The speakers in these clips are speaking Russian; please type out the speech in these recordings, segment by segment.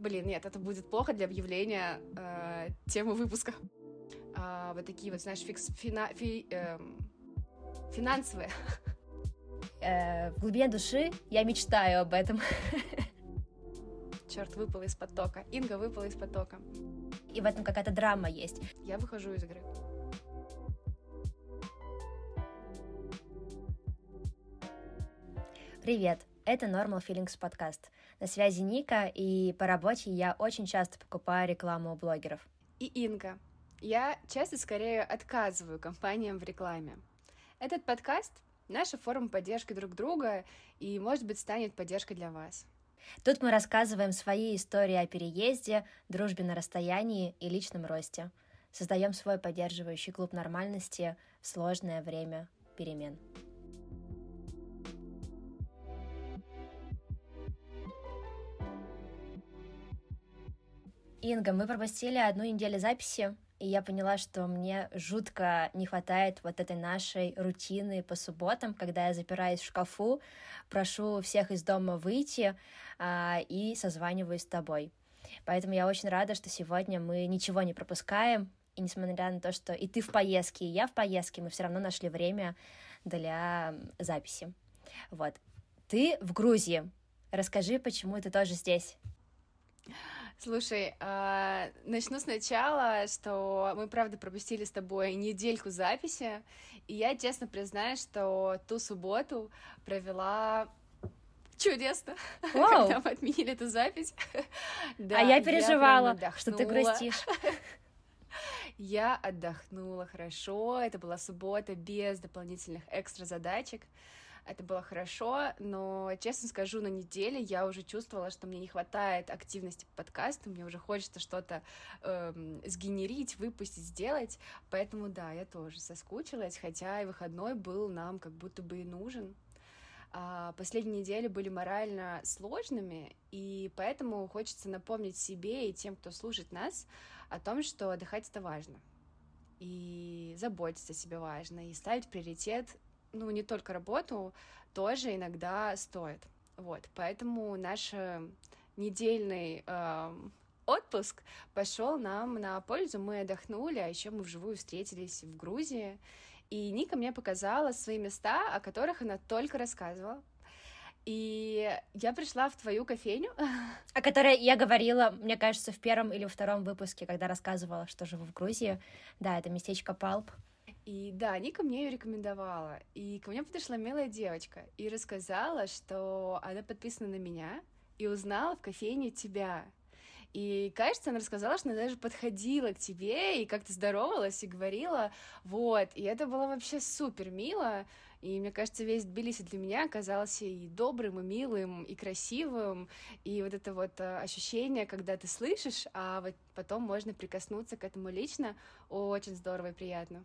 блин, нет, это будет плохо для объявления э, темы выпуска. А, вот такие вот, знаешь, фикс, фина, фи, э, финансовые. Э, в глубине души я мечтаю об этом. Черт, выпала из потока. Инга выпала из потока. И в этом какая-то драма есть. Я выхожу из игры. Привет, это Normal Feelings подкаст. На связи Ника, и по работе я очень часто покупаю рекламу у блогеров. И Инга. Я часто скорее отказываю компаниям в рекламе. Этот подкаст — наша форма поддержки друг друга и, может быть, станет поддержкой для вас. Тут мы рассказываем свои истории о переезде, дружбе на расстоянии и личном росте. Создаем свой поддерживающий клуб нормальности в сложное время перемен. Инга, мы пропустили одну неделю записи, и я поняла, что мне жутко не хватает вот этой нашей рутины по субботам, когда я запираюсь в шкафу, прошу всех из дома выйти а, и созваниваюсь с тобой. Поэтому я очень рада, что сегодня мы ничего не пропускаем, и несмотря на то, что и ты в поездке, и я в поездке, мы все равно нашли время для записи. Вот. Ты в Грузии. Расскажи, почему ты тоже здесь. Слушай, э, начну сначала, что мы, правда, пропустили с тобой недельку записи, и я честно признаюсь, что ту субботу провела чудесно, Вау. когда мы отменили эту запись. да, а я переживала, я что ты грустишь. Я отдохнула хорошо, это была суббота без дополнительных экстра задачек это было хорошо, но, честно скажу, на неделе я уже чувствовала, что мне не хватает активности по подкасту, мне уже хочется что-то эм, сгенерить, выпустить, сделать, поэтому, да, я тоже соскучилась, хотя и выходной был нам как будто бы и нужен. А последние недели были морально сложными, и поэтому хочется напомнить себе и тем, кто слушает нас, о том, что отдыхать это важно, и заботиться о себе важно, и ставить приоритет ну, не только работу, тоже иногда стоит. Вот, поэтому наш э, недельный э, отпуск пошел нам на пользу, мы отдохнули, а еще мы вживую встретились в Грузии, и Ника мне показала свои места, о которых она только рассказывала. И я пришла в твою кофейню. О которой я говорила, мне кажется, в первом или втором выпуске, когда рассказывала, что живу в Грузии. Да, это местечко Палп. И да, Ника мне ее рекомендовала. И ко мне подошла милая девочка и рассказала, что она подписана на меня и узнала в кофейне тебя. И, кажется, она рассказала, что она даже подходила к тебе и как-то здоровалась и говорила, вот, и это было вообще супер мило, и мне кажется, весь Тбилиси для меня оказался и добрым, и милым, и красивым, и вот это вот э, ощущение, когда ты слышишь, а вот потом можно прикоснуться к этому лично, очень здорово и приятно.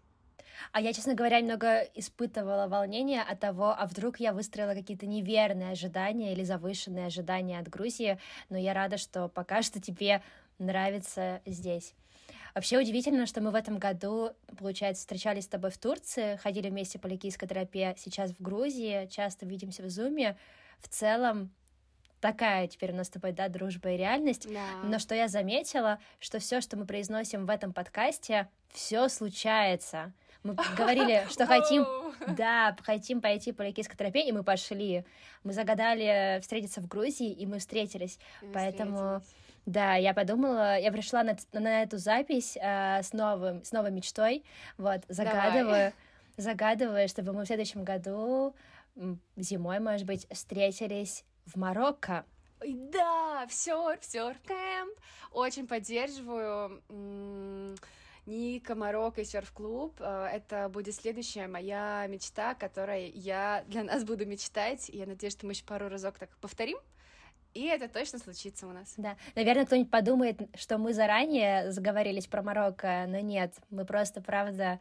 А я, честно говоря, немного испытывала волнение от того, а вдруг я выстроила какие-то неверные ожидания или завышенные ожидания от Грузии, но я рада, что пока что тебе нравится здесь. Вообще удивительно, что мы в этом году, получается, встречались с тобой в Турции, ходили вместе по ликийской тропе, сейчас в Грузии, часто видимся в Зуме. В целом, такая теперь у нас с тобой, да, дружба и реальность. Да. Но что я заметила, что все, что мы произносим в этом подкасте, все случается. Мы говорили, что хотим, да, хотим пойти по Ликийской тропе, и мы пошли. Мы загадали встретиться в Грузии, и мы встретились. И Поэтому, встретились. да, я подумала, я пришла на, на эту запись э, с, новым, с новой мечтой, вот, загадываю, Давай. загадываю, чтобы мы в следующем году зимой, может быть, встретились в Марокко. Да, все, все, кэмп. Очень поддерживаю. Ника, Марокко и серф-клуб. Э, это будет следующая моя мечта, которой я для нас буду мечтать. Я надеюсь, что мы еще пару разок так повторим. И это точно случится у нас. Да. Наверное, кто-нибудь подумает, что мы заранее заговорились про Марокко, но нет. Мы просто, правда,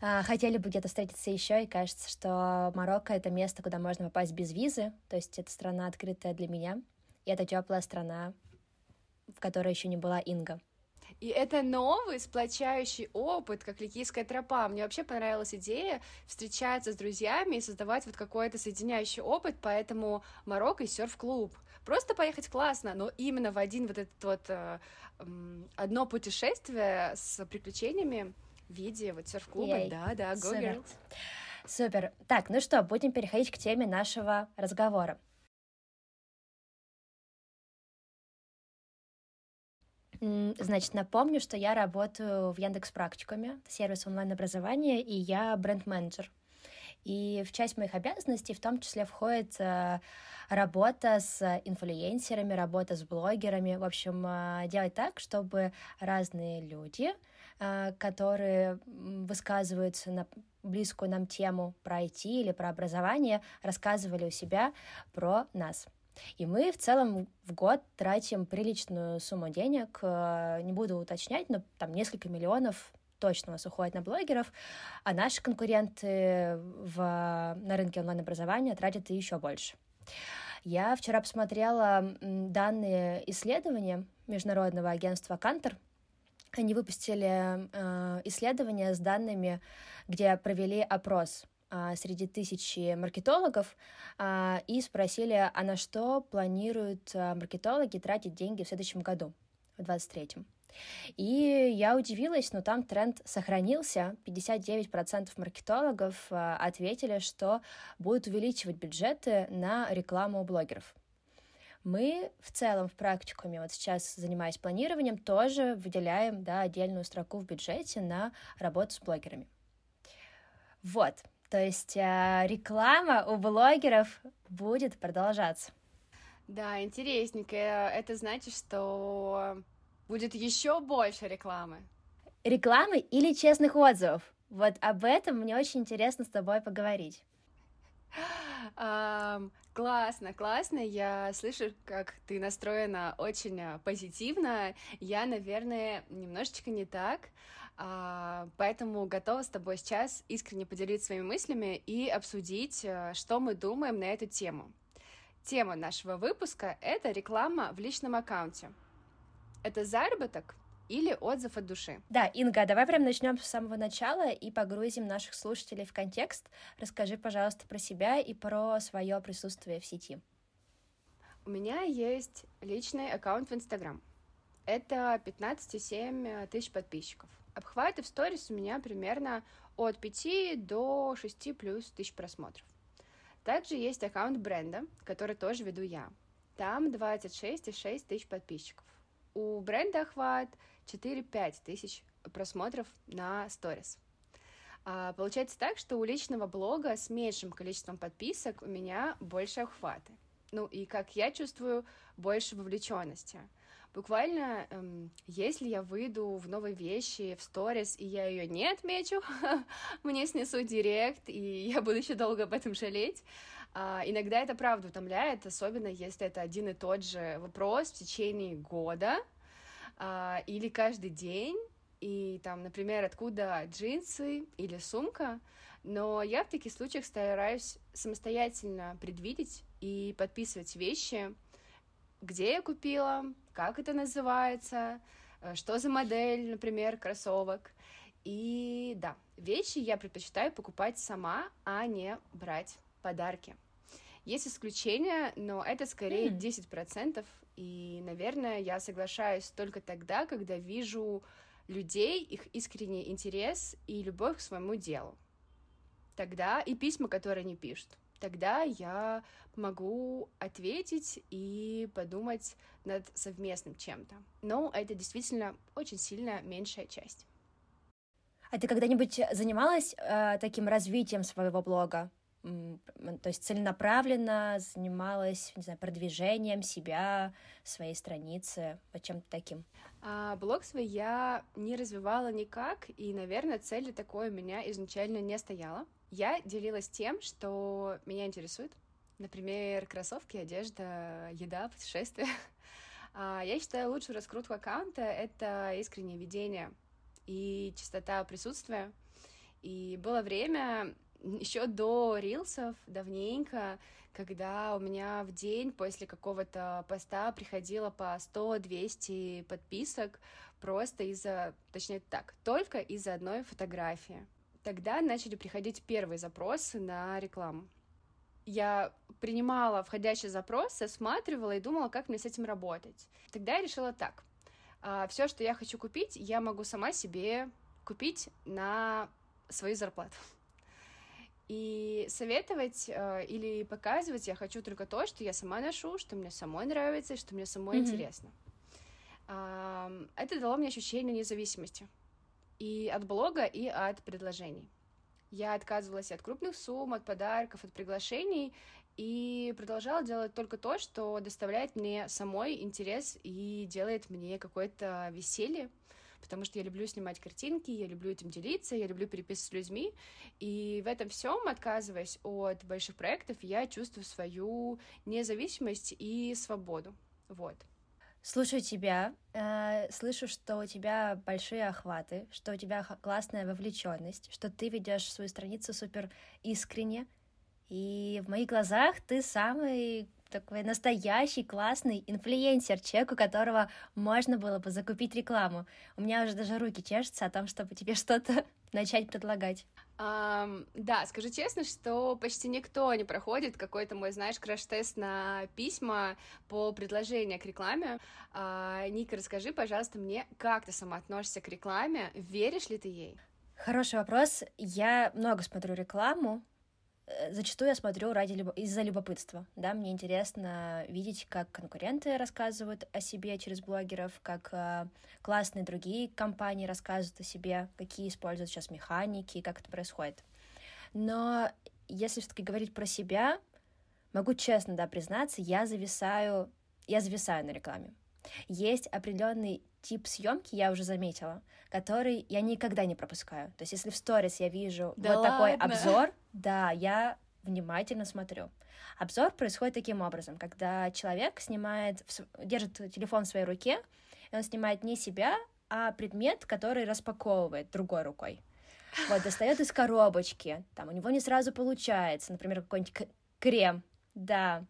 а, хотели бы где-то встретиться еще, и кажется, что Марокко — это место, куда можно попасть без визы, то есть это страна открытая для меня, и это теплая страна, в которой еще не была Инга. И это новый сплочающий опыт, как Ликийская тропа. Мне вообще понравилась идея встречаться с друзьями и создавать вот какой-то соединяющий опыт, поэтому Марокко и серф-клуб. Просто поехать классно, но именно в один вот этот вот э, одно путешествие с приключениями в виде вот серф-клуба. Да, да, go Супер. Супер. Так, ну что, будем переходить к теме нашего разговора. Значит, напомню, что я работаю в Яндекс Практикуме, сервис онлайн-образования, и я бренд-менеджер. И в часть моих обязанностей в том числе входит э, работа с инфлюенсерами, работа с блогерами. В общем, э, делать так, чтобы разные люди, э, которые высказываются на близкую нам тему про IT или про образование, рассказывали у себя про нас. И мы в целом в год тратим приличную сумму денег, э, не буду уточнять, но там несколько миллионов точно у нас уходит на блогеров, а наши конкуренты в, на рынке онлайн-образования тратят еще больше. Я вчера посмотрела данные исследования Международного агентства Кантер. Они выпустили э, исследование с данными, где провели опрос среди тысячи маркетологов а, и спросили, а на что планируют а, маркетологи тратить деньги в следующем году, в 2023. И я удивилась, но там тренд сохранился. 59% маркетологов ответили, что будут увеличивать бюджеты на рекламу блогеров. Мы в целом в практикуме, вот сейчас занимаясь планированием, тоже выделяем да, отдельную строку в бюджете на работу с блогерами. Вот, то есть э, реклама у блогеров будет продолжаться. Да, интересненько. Это значит, что будет еще больше рекламы. Рекламы или честных отзывов? Вот об этом мне очень интересно с тобой поговорить. Um, классно, классно. Я слышу, как ты настроена очень э, позитивно. Я, наверное, немножечко не так. А, поэтому готова с тобой сейчас искренне поделиться своими мыслями и обсудить, э, что мы думаем на эту тему. Тема нашего выпуска — это реклама в личном аккаунте. Это заработок или отзыв от души? Да, Инга, давай прям начнем с самого начала и погрузим наших слушателей в контекст. Расскажи, пожалуйста, про себя и про свое присутствие в сети. У меня есть личный аккаунт в Инстаграм. Это 15,7 тысяч подписчиков. Обхваты в сторис у меня примерно от 5 до 6 плюс тысяч просмотров. Также есть аккаунт бренда, который тоже веду я. Там 26,6 тысяч подписчиков. У бренда охват 4-5 тысяч просмотров на сторис. А, получается так, что у личного блога с меньшим количеством подписок у меня больше охваты. Ну и, как я чувствую, больше вовлеченности. Буквально, эм, если я выйду в новые вещи, в сторис, и я ее не отмечу, мне снесут директ, и я буду еще долго об этом жалеть. А, иногда это правда утомляет, особенно если это один и тот же вопрос в течение года а, или каждый день, и там, например, откуда джинсы? или сумка, но я в таких случаях стараюсь самостоятельно предвидеть и подписывать вещи, где я купила, как это называется, э, что за модель, например, кроссовок. И да, вещи я предпочитаю покупать сама, а не брать подарки. Есть исключения, но это скорее mm. 10%, и, наверное, я соглашаюсь только тогда, когда вижу людей, их искренний интерес и любовь к своему делу. Тогда и письма, которые они пишут тогда я могу ответить и подумать над совместным чем-то. Но это действительно очень сильно меньшая часть. А ты когда-нибудь занималась э, таким развитием своего блога? То есть целенаправленно занималась, не знаю, продвижением себя, своей страницы, вот чем-то таким? А, блог свой я не развивала никак, и, наверное, цели такой у меня изначально не стояла. Я делилась тем, что меня интересует. Например, кроссовки, одежда, еда, путешествия. А, я считаю, лучшую раскрутку аккаунта — это искреннее ведение и чистота присутствия. И было время, еще до рилсов, давненько, когда у меня в день после какого-то поста приходило по 100-200 подписок просто из-за, точнее так, только из-за одной фотографии. Тогда начали приходить первые запросы на рекламу. Я принимала входящий запрос, осматривала и думала, как мне с этим работать. Тогда я решила так. А, Все, что я хочу купить, я могу сама себе купить на свою зарплату. И советовать э, или показывать я хочу только то, что я сама ношу, что мне самой нравится что мне самой mm-hmm. интересно. Э, это дало мне ощущение независимости и от блога, и от предложений. Я отказывалась от крупных сумм, от подарков, от приглашений и продолжала делать только то, что доставляет мне самой интерес и делает мне какое-то веселье потому что я люблю снимать картинки, я люблю этим делиться, я люблю переписываться с людьми, и в этом всем, отказываясь от больших проектов, я чувствую свою независимость и свободу, вот. Слушаю тебя, э, слышу, что у тебя большие охваты, что у тебя классная вовлеченность, что ты ведешь свою страницу супер искренне, и в моих глазах ты самый такой настоящий классный инфлюенсер, человек, у которого можно было бы закупить рекламу. У меня уже даже руки чешутся о том, чтобы тебе что-то начать предлагать. Um, да, скажу честно, что почти никто не проходит какой-то мой, знаешь, краш-тест на письма по предложению к рекламе. Uh, Ника, расскажи, пожалуйста, мне, как ты сама относишься к рекламе, веришь ли ты ей? Хороший вопрос. Я много смотрю рекламу, зачастую я смотрю ради из-за любопытства, да, мне интересно видеть, как конкуренты рассказывают о себе через блогеров, как э, классные другие компании рассказывают о себе, какие используют сейчас механики, как это происходит. Но если все-таки говорить про себя, могу честно, да, признаться, я зависаю, я зависаю на рекламе. Есть определенный тип съемки, я уже заметила, который я никогда не пропускаю. То есть, если в сторис я вижу да вот ладно? такой обзор, да, я внимательно смотрю. Обзор происходит таким образом, когда человек снимает, держит телефон в своей руке, и он снимает не себя, а предмет, который распаковывает другой рукой. Вот, достает из коробочки, там у него не сразу получается, например, какой-нибудь крем, да,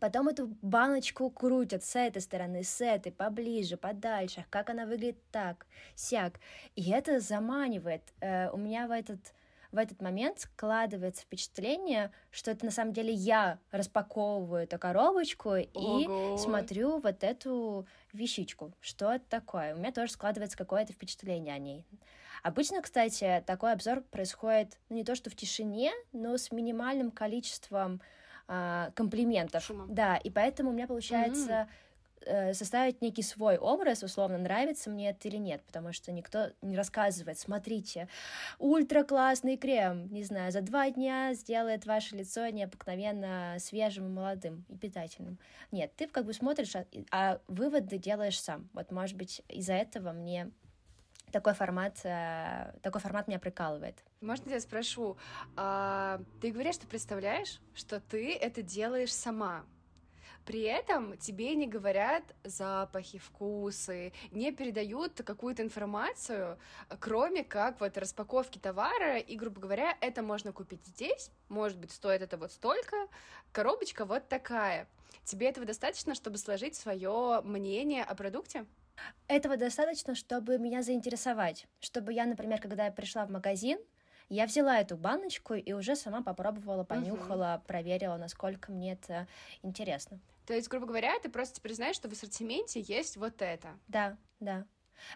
Потом эту баночку крутят с этой стороны, с этой, поближе, подальше, как она выглядит так, сяк. И это заманивает. Э, у меня в этот, в этот момент складывается впечатление, что это на самом деле я распаковываю эту коробочку Ого. и смотрю вот эту вещичку. Что это такое? У меня тоже складывается какое-то впечатление о ней. Обычно, кстати, такой обзор происходит ну, не то что в тишине, но с минимальным количеством а, комплиментов. Шума. Да, и поэтому у меня получается mm-hmm. Составить некий свой образ, условно, нравится мне это или нет, потому что никто не рассказывает, смотрите, ультра классный крем, не знаю, за два дня сделает ваше лицо необыкновенно свежим и молодым и питательным. Нет, ты как бы смотришь, а, а выводы делаешь сам. Вот, может быть, из-за этого мне такой формат, э, такой формат меня прикалывает. Можно я спрошу, а, ты говоришь, что представляешь, что ты это делаешь сама, при этом тебе не говорят запахи, вкусы, не передают какую-то информацию, кроме как вот распаковки товара, и, грубо говоря, это можно купить здесь, может быть, стоит это вот столько, коробочка вот такая. Тебе этого достаточно, чтобы сложить свое мнение о продукте? Этого достаточно, чтобы меня заинтересовать. Чтобы я, например, когда я пришла в магазин, я взяла эту баночку и уже сама попробовала, понюхала, угу. проверила, насколько мне это интересно. То есть, грубо говоря, ты просто признаешь, что в ассортименте есть вот это. Да, да.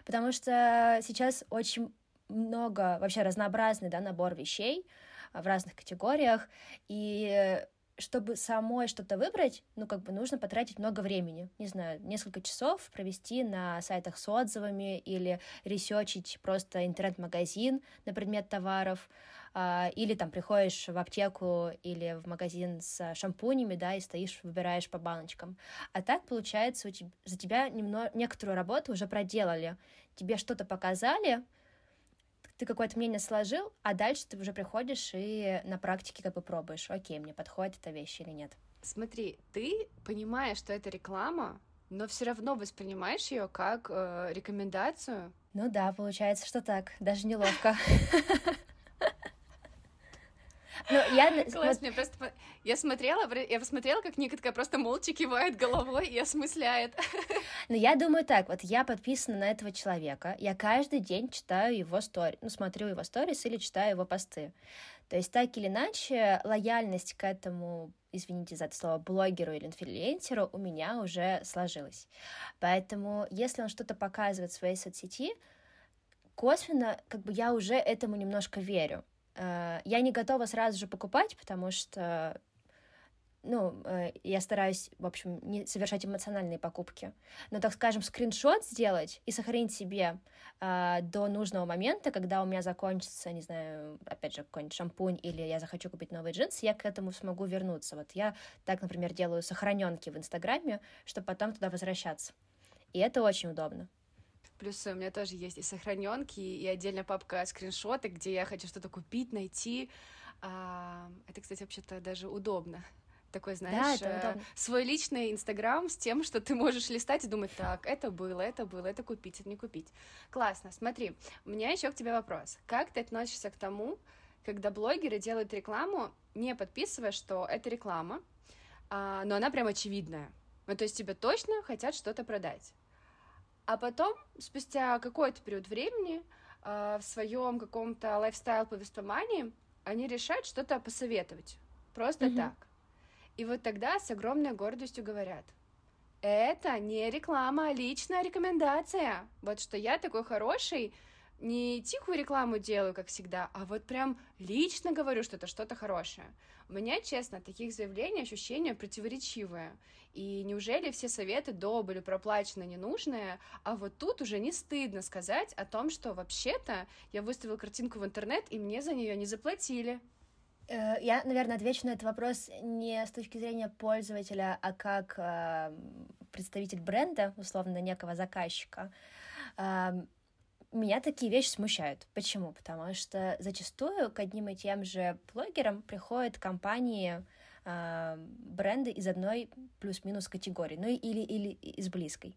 Потому что сейчас очень много, вообще разнообразный да, набор вещей в разных категориях, и чтобы самой что-то выбрать, ну, как бы нужно потратить много времени. Не знаю, несколько часов провести на сайтах с отзывами или ресечить просто интернет-магазин на предмет товаров, а, или там приходишь в аптеку или в магазин с шампунями, да, и стоишь, выбираешь по баночкам. А так, получается, у тебя, за тебя немного, некоторую работу уже проделали. Тебе что-то показали, ты какое-то мнение сложил, а дальше ты уже приходишь и на практике как бы пробуешь, окей, мне подходит эта вещь или нет. Смотри, ты понимаешь, что это реклама, но все равно воспринимаешь ее как э, рекомендацию. Ну да, получается, что так, даже неловко. Ну, я... Класс, мне просто... Я смотрела, я посмотрела, как Ника такая просто молча кивает головой и осмысляет. Ну, я думаю так, вот я подписана на этого человека, я каждый день читаю его стори, ну, смотрю его сторис или читаю его посты. То есть, так или иначе, лояльность к этому извините за это слово, блогеру или инфлюенсеру у меня уже сложилась. Поэтому, если он что-то показывает в своей соцсети, косвенно, как бы я уже этому немножко верю. Э, я не готова сразу же покупать, потому что ну, э, я стараюсь, в общем, не совершать эмоциональные покупки, но, так скажем, скриншот сделать и сохранить себе э, до нужного момента, когда у меня закончится, не знаю, опять же, какой-нибудь шампунь или я захочу купить новые джинсы, я к этому смогу вернуться. Вот я так, например, делаю сохраненки в Инстаграме, чтобы потом туда возвращаться. И это очень удобно. Плюс у меня тоже есть и сохраненки, и отдельная папка скриншоты, где я хочу что-то купить, найти. А, это, кстати, вообще-то даже удобно такой, знаешь, да, э, свой личный Инстаграм с тем, что ты можешь листать и думать, так, это было, это было, это купить, это не купить. Классно, смотри, у меня еще к тебе вопрос. Как ты относишься к тому, когда блогеры делают рекламу, не подписывая, что это реклама, а, но она прям очевидная. Ну, то есть тебе точно хотят что-то продать. А потом, спустя какой-то период времени, а, в своем каком-то лайфстайл-повествовании, они решают что-то посоветовать. Просто mm-hmm. так. И вот тогда с огромной гордостью говорят, это не реклама, а личная рекомендация. Вот что я такой хороший, не тихую рекламу делаю, как всегда, а вот прям лично говорю, что это что-то хорошее. У меня, честно, таких заявлений ощущения противоречивые. И неужели все советы до были проплачены ненужные, а вот тут уже не стыдно сказать о том, что вообще-то я выставил картинку в интернет, и мне за нее не заплатили. Э, я, наверное, отвечу на этот вопрос не с точки зрения пользователя, а как э, представитель бренда, условно, некого заказчика. Меня такие вещи смущают. Почему? Потому что зачастую к одним и тем же блогерам приходят компании, э, бренды из одной плюс-минус категории, ну или, или из близкой.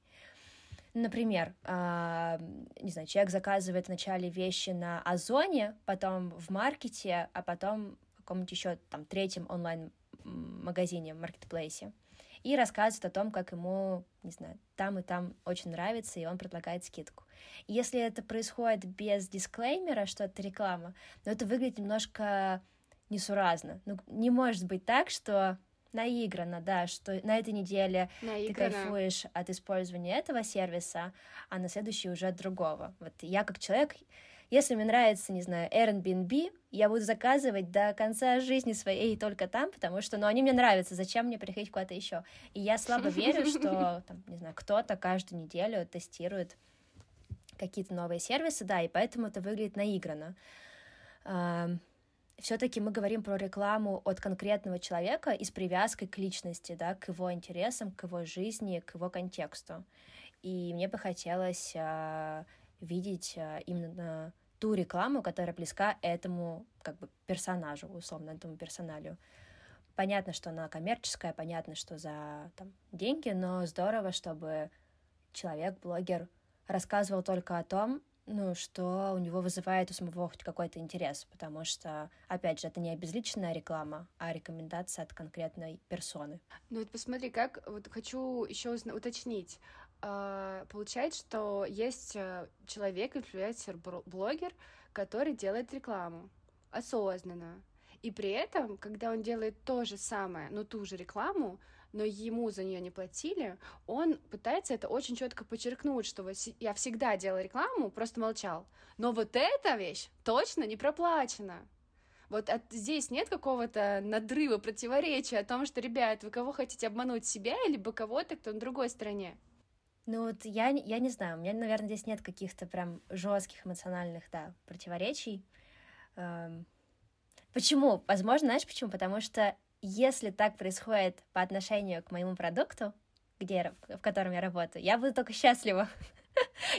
Например, э, не знаю, человек заказывает вначале вещи на Озоне, потом в маркете, а потом каком-нибудь еще там третьем онлайн-магазине, маркетплейсе, и рассказывает о том, как ему, не знаю, там и там очень нравится, и он предлагает скидку. Если это происходит без дисклеймера, что это реклама, ну, это выглядит немножко несуразно. Ну, не может быть так, что наиграно, да, что на этой неделе наиграно. ты кайфуешь от использования этого сервиса, а на следующий уже от другого. Вот я как человек, если мне нравится, не знаю, Airbnb, я буду заказывать до конца жизни своей только там, потому что, ну, они мне нравятся, зачем мне приходить куда-то еще? И я слабо верю, что, там, не знаю, кто-то каждую неделю тестирует какие-то новые сервисы, да, и поэтому это выглядит наигранно. Все-таки мы говорим про рекламу от конкретного человека и с привязкой к личности, да, к его интересам, к его жизни, к его контексту. И мне бы хотелось а, видеть а, именно ту рекламу, которая близка этому как бы персонажу, условно, этому персоналю. Понятно, что она коммерческая, понятно, что за там, деньги, но здорово, чтобы человек, блогер, рассказывал только о том, ну, что у него вызывает у самого хоть какой-то интерес, потому что, опять же, это не обезличенная реклама, а рекомендация от конкретной персоны. Ну вот посмотри, как, вот хочу еще уточнить, получается, что есть э, человек, инфлюенсер, блогер, который делает рекламу осознанно. И при этом, когда он делает то же самое, ну ту же рекламу, но ему за нее не платили, он пытается это очень четко подчеркнуть, что я всегда делал рекламу, просто молчал. Но вот эта вещь точно не проплачена. Вот от, здесь нет какого-то надрыва, противоречия о том, что, ребят, вы кого хотите обмануть, себя или бы кого-то, кто на другой стороне. Ну вот я, я не знаю, у меня, наверное, здесь нет каких-то прям жестких эмоциональных, да, противоречий. Эм... Почему? Возможно, знаешь почему? Потому что если так происходит по отношению к моему продукту, где, в котором я работаю, я буду только счастлива.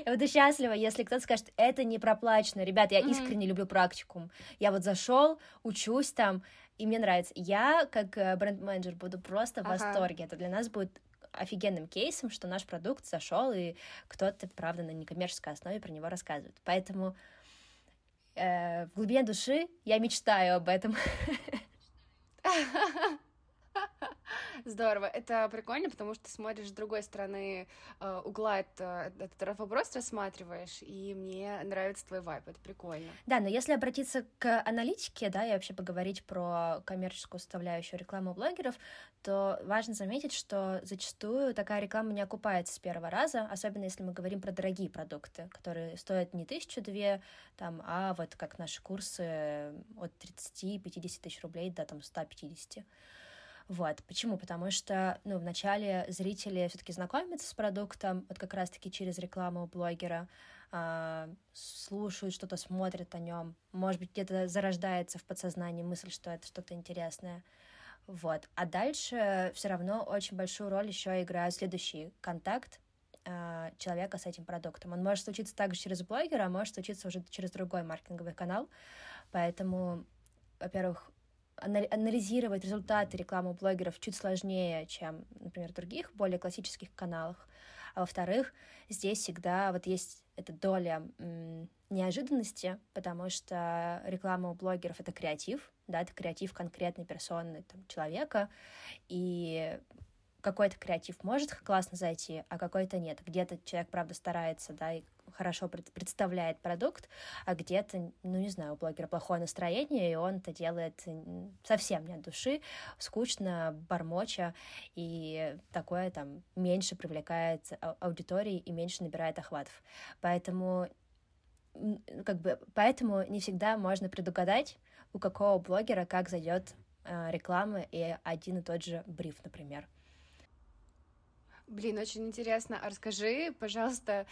Я буду счастлива, если кто-то скажет, это не проплачено. Ребят, я искренне люблю практикум. Я вот зашел, учусь там, и мне нравится. Я, как э, бренд-менеджер, буду просто в восторге. Это для нас будет офигенным кейсом, что наш продукт зашел, и кто-то, правда, на некоммерческой основе про него рассказывает. Поэтому э, в глубине души я мечтаю об этом. Здорово. Это прикольно, потому что ты смотришь с другой стороны э, угла это, этот вопрос рассматриваешь, и мне нравится твой вайп, это прикольно. Да, но если обратиться к аналитике, да, и вообще поговорить про коммерческую составляющую рекламы у блогеров, то важно заметить, что зачастую такая реклама не окупается с первого раза, особенно если мы говорим про дорогие продукты, которые стоят не тысячу две, там, а вот как наши курсы от 30-50 тысяч рублей до там 150. Вот. Почему? Потому что, ну, вначале зрители все таки знакомятся с продуктом, вот как раз-таки через рекламу блогера, э, слушают что-то, смотрят о нем, может быть, где-то зарождается в подсознании мысль, что это что-то интересное. Вот. А дальше все равно очень большую роль еще играет следующий контакт э, человека с этим продуктом. Он может случиться также через блогера, а может случиться уже через другой маркетинговый канал. Поэтому, во-первых, анализировать результаты рекламы блогеров чуть сложнее, чем, например, в других, более классических каналах. А во-вторых, здесь всегда вот есть эта доля неожиданности, потому что реклама у блогеров — это креатив, да, это креатив конкретной персоны, там, человека, и какой-то креатив может классно зайти, а какой-то нет. Где-то человек, правда, старается, да, и хорошо представляет продукт, а где-то, ну, не знаю, у блогера плохое настроение, и он это делает совсем не от души, скучно, бормоча, и такое там меньше привлекает аудитории и меньше набирает охватов. Поэтому как бы поэтому не всегда можно предугадать, у какого блогера как зайдет э, реклама и один и тот же бриф, например. Блин, очень интересно. А расскажи, пожалуйста,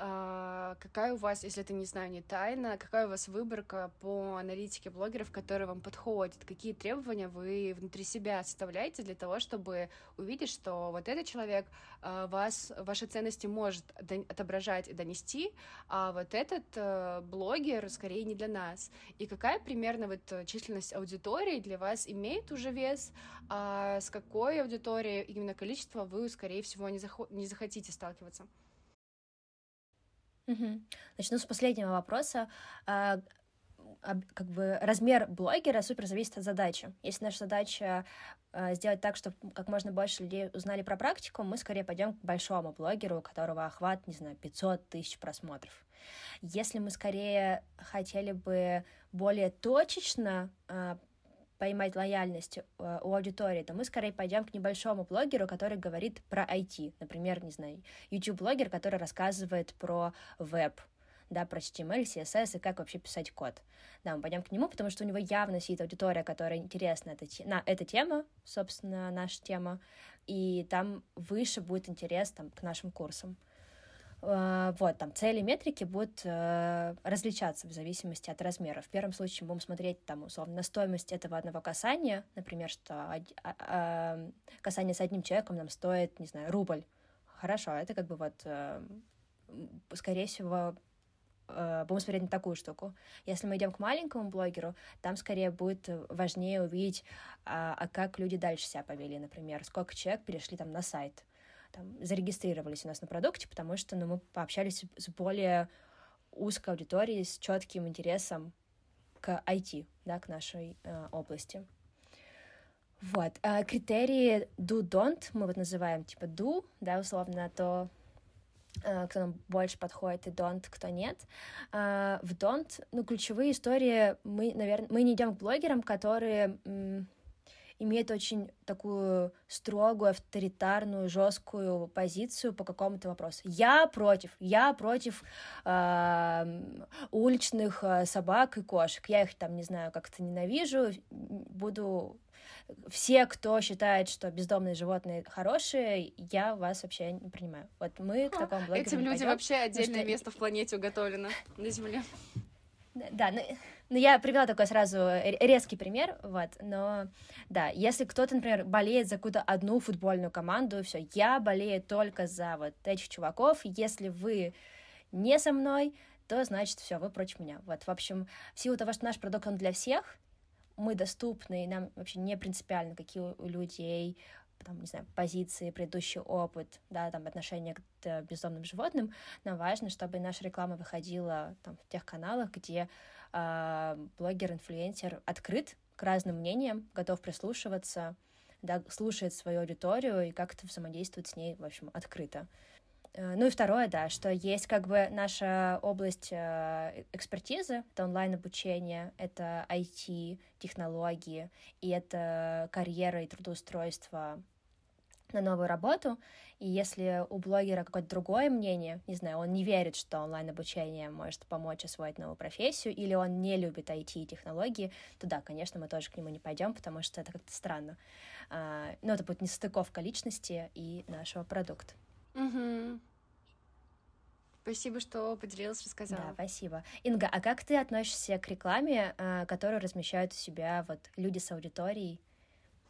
какая у вас, если это, не знаю, не тайна, какая у вас выборка по аналитике блогеров, которые вам подходят? Какие требования вы внутри себя составляете для того, чтобы увидеть, что вот этот человек а, вас, ваши ценности может отображать и донести, а вот этот э, блогер скорее не для нас? И какая примерно вот численность аудитории для вас имеет уже вес, а с какой аудиторией именно количество вы, скорее всего, не, захо- не захотите сталкиваться? Угу. Начну с последнего вопроса. А, как бы размер блогера супер зависит от задачи. Если наша задача а, сделать так, чтобы как можно больше людей узнали про практику, мы скорее пойдем к большому блогеру, у которого охват, не знаю, 500 тысяч просмотров. Если мы скорее хотели бы более точечно а, поймать лояльность э, у аудитории, то мы скорее пойдем к небольшому блогеру, который говорит про IT. Например, не знаю, YouTube-блогер, который рассказывает про веб, да, про HTML, CSS и как вообще писать код. Да, мы пойдем к нему, потому что у него явно сидит аудитория, которая интересна эта, на эта тема, собственно, наша тема, и там выше будет интерес там, к нашим курсам. Э, вот, там цели метрики будут э, различаться в зависимости от размера. В первом случае мы будем смотреть, там, условно, на стоимость этого одного касания, например, что а, касание с одним человеком нам стоит, не знаю, рубль. Хорошо, это как бы вот, э, скорее всего, будем смотреть на такую штуку. Если мы идем к маленькому блогеру, там скорее будет важнее увидеть, а, а как люди дальше себя повели, например, сколько человек перешли там на сайт, там, зарегистрировались у нас на продукте, потому что ну, мы пообщались с более узкой аудиторией, с четким интересом к IT, да, к нашей э, области. Вот. А критерии do-don't мы вот называем типа do, да, условно, то, э, кто нам больше подходит, и don't, кто нет. А в don't, ну, ключевые истории, мы, наверное, мы не идем к блогерам, которые имеет очень такую строгую, авторитарную, жесткую позицию по какому-то вопросу. Я против, я против э, уличных собак и кошек. Я их там, не знаю, как-то ненавижу, буду все, кто считает, что бездомные животные хорошие, я вас вообще не принимаю. Вот мы к такому блогеру Этим людям вообще отдельное что... место в планете уготовлено на Земле. Да, ну, ну я привела такой сразу резкий пример, вот, но да, если кто-то, например, болеет за какую-то одну футбольную команду, все, я болею только за вот этих чуваков, если вы не со мной, то значит все, вы против меня. Вот, в общем, в силу того, что наш продукт он для всех, мы доступны, и нам вообще не принципиально, какие у людей там, не знаю, позиции, предыдущий опыт, да, там, отношение к бездомным животным, нам важно, чтобы наша реклама выходила там в тех каналах, где э, блогер-инфлюенсер открыт к разным мнениям, готов прислушиваться, да, слушает свою аудиторию и как-то взаимодействует с ней, в общем, открыто. Э, ну и второе, да, что есть как бы наша область э, экспертизы, это онлайн-обучение, это IT, технологии, и это карьера и трудоустройство на новую работу, и если у блогера какое-то другое мнение, не знаю, он не верит, что онлайн-обучение может помочь освоить новую профессию, или он не любит IT и технологии, то да, конечно, мы тоже к нему не пойдем, потому что это как-то странно. А, но это будет нестыковка личности и нашего продукта. Угу. Спасибо, что поделилась, рассказала. Да, спасибо. Инга, а как ты относишься к рекламе, а, которую размещают у себя вот люди с аудиторией,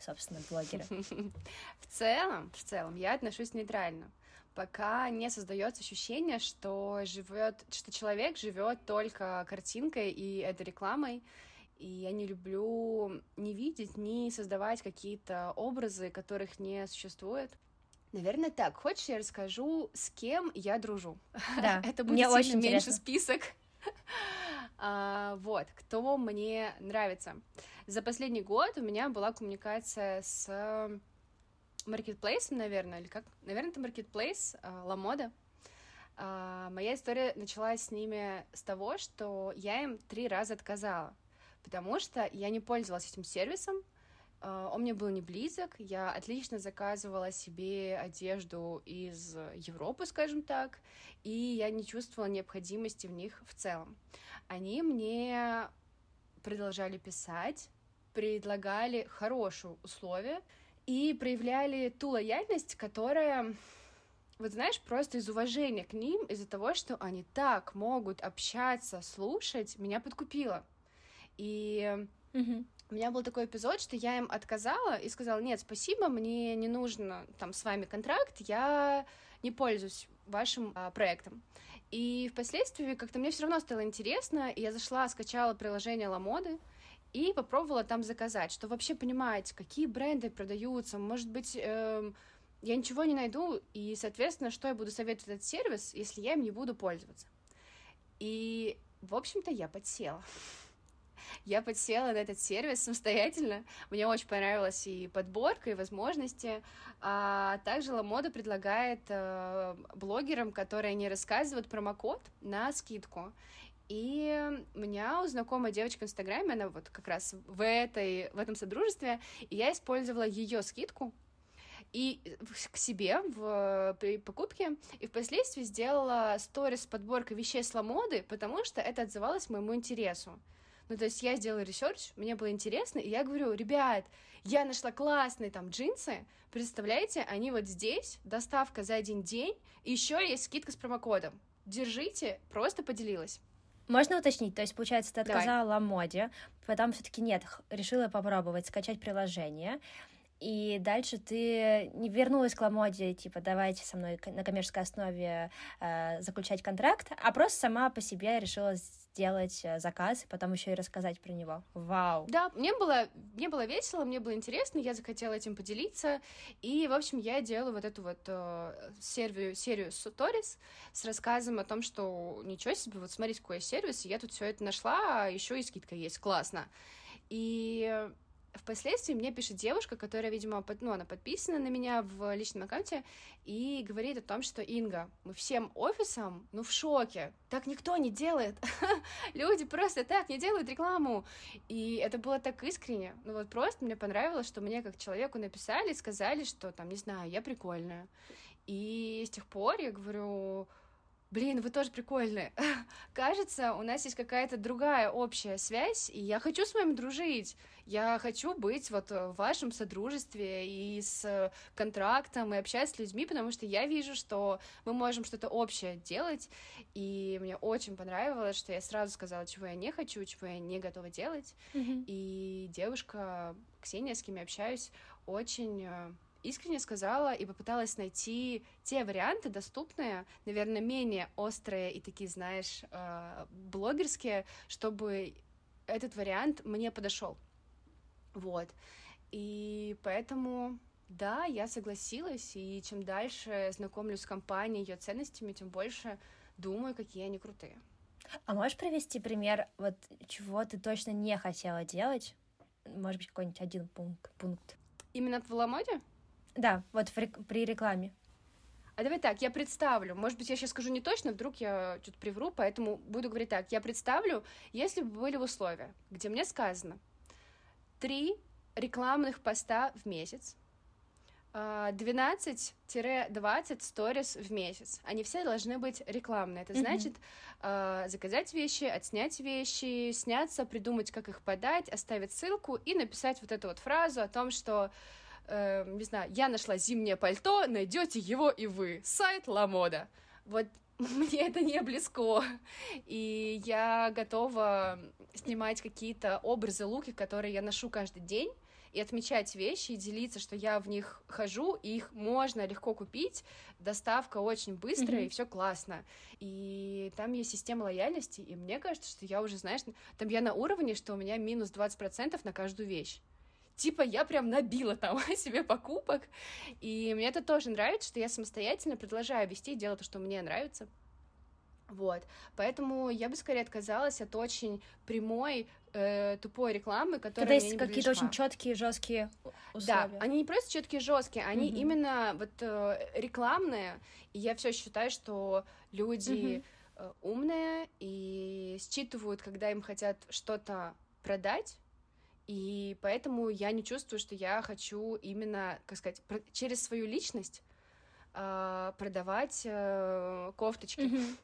собственно, блогеры? В целом, в целом, я отношусь нейтрально пока не создается ощущение, что живет, что человек живет только картинкой и этой рекламой. И я не люблю не видеть, не создавать какие-то образы, которых не существует. Наверное, так. Хочешь, я расскажу, с кем я дружу? Да, это будет очень меньше список. а, вот, кто мне нравится. За последний год у меня была коммуникация с маркетплейсом, наверное, или как? Наверное, это маркетплейс Ламода. А, моя история началась с ними с того, что я им три раза отказала, потому что я не пользовалась этим сервисом, а, он мне был не близок, я отлично заказывала себе одежду из Европы, скажем так, и я не чувствовала необходимости в них в целом. Они мне продолжали писать, предлагали хорошие условия и проявляли ту лояльность, которая, вот знаешь, просто из уважения к ним, из-за того, что они так могут общаться, слушать, меня подкупило. И Мгм. у меня был такой эпизод, что я им отказала и сказала, нет, спасибо, мне не нужно там с вами контракт, я не пользуюсь вашим а, проектом. И впоследствии как-то мне все равно стало интересно, и я зашла, скачала приложение Ламоды и попробовала там заказать, что вообще понимаете, какие бренды продаются, может быть, эм, я ничего не найду, и, соответственно, что я буду советовать этот сервис, если я им не буду пользоваться. И, в общем-то, я подсела. Я подсела на этот сервис самостоятельно. Мне очень понравилась и подборка, и возможности. А также Lamoda предлагает э, блогерам, которые не рассказывают промокод на скидку. И у меня у знакомой девочки в Инстаграме, она вот как раз в, этой, в этом содружестве, и я использовала ее скидку, и к себе в при покупке, и впоследствии сделала сторис с подборкой вещей с Lamoda, потому что это отзывалось моему интересу. Ну, то есть я сделала research, мне было интересно, и я говорю, ребят, я нашла классные там джинсы, представляете, они вот здесь, доставка за один день, еще есть скидка с промокодом. Держите, просто поделилась. Можно уточнить, то есть, получается, ты Давай. отказала моде, потом все-таки нет, х- решила попробовать скачать приложение, и дальше ты не вернулась к Ламоде, типа, давайте со мной на коммерческой основе э, заключать контракт, а просто сама по себе решила сделать э, заказ и потом еще и рассказать про него. Вау! Да, мне было, мне было весело, мне было интересно, я захотела этим поделиться, и, в общем, я делаю вот эту вот э, серию, серию сторис с рассказом о том, что ничего себе, вот смотрите, какой сервис, и я тут все это нашла, а еще и скидка есть, классно. И Впоследствии мне пишет девушка, которая, видимо, под, ну, она подписана на меня в личном аккаунте, и говорит о том, что Инга, мы всем офисом, ну, в шоке, так никто не делает, люди просто так не делают рекламу, и это было так искренне, ну, вот просто мне понравилось, что мне как человеку написали, сказали, что, там, не знаю, я прикольная, и с тех пор я говорю, блин, вы тоже прикольные. Кажется, у нас есть какая-то другая общая связь, и я хочу с вами дружить. Я хочу быть вот в вашем содружестве и с контрактом, и общаться с людьми, потому что я вижу, что мы можем что-то общее делать, и мне очень понравилось, что я сразу сказала, чего я не хочу, чего я не готова делать, и девушка Ксения, с кем я общаюсь, очень э, искренне сказала и попыталась найти те варианты доступные, наверное, менее острые и такие, знаешь, э, блогерские, чтобы этот вариант мне подошел. Вот. И поэтому, да, я согласилась, и чем дальше знакомлюсь с компанией, ее ценностями, тем больше думаю, какие они крутые. А можешь привести пример, вот чего ты точно не хотела делать? Может быть, какой-нибудь один пункт. пункт. Именно в Ламоде? Да, вот при, при рекламе. А давай так, я представлю. Может быть, я сейчас скажу не точно, вдруг я что-то привру, поэтому буду говорить так. Я представлю, если бы были условия, где мне сказано три рекламных поста в месяц, 12-20 а, сторис в месяц. Они все должны быть рекламные. Это mm-hmm. значит э, заказать вещи, отснять вещи, сняться, придумать, как их подать, оставить ссылку и написать вот эту вот фразу о том, что э, не знаю, я нашла зимнее пальто, найдете его и вы. Сайт Ламода. Вот мне это не близко. И я готова снимать какие-то образы, луки, которые я ношу каждый день и отмечать вещи, и делиться, что я в них хожу, и их можно легко купить, доставка очень быстрая, mm-hmm. и все классно. И там есть система лояльности, и мне кажется, что я уже, знаешь, там я на уровне, что у меня минус 20% на каждую вещь типа я прям набила там себе покупок, и мне это тоже нравится, что я самостоятельно продолжаю вести и делать то, что мне нравится. Вот, поэтому я бы скорее отказалась от очень прямой, э, тупой рекламы, которая Когда есть какие-то очень четкие, жесткие условия. Да, они не просто четкие, жесткие, они mm-hmm. именно вот э, рекламные. И я все считаю, что люди mm-hmm. э, умные и считывают, когда им хотят что-то продать. И поэтому я не чувствую, что я хочу именно, как сказать, через свою личность э, продавать э, кофточки. Mm-hmm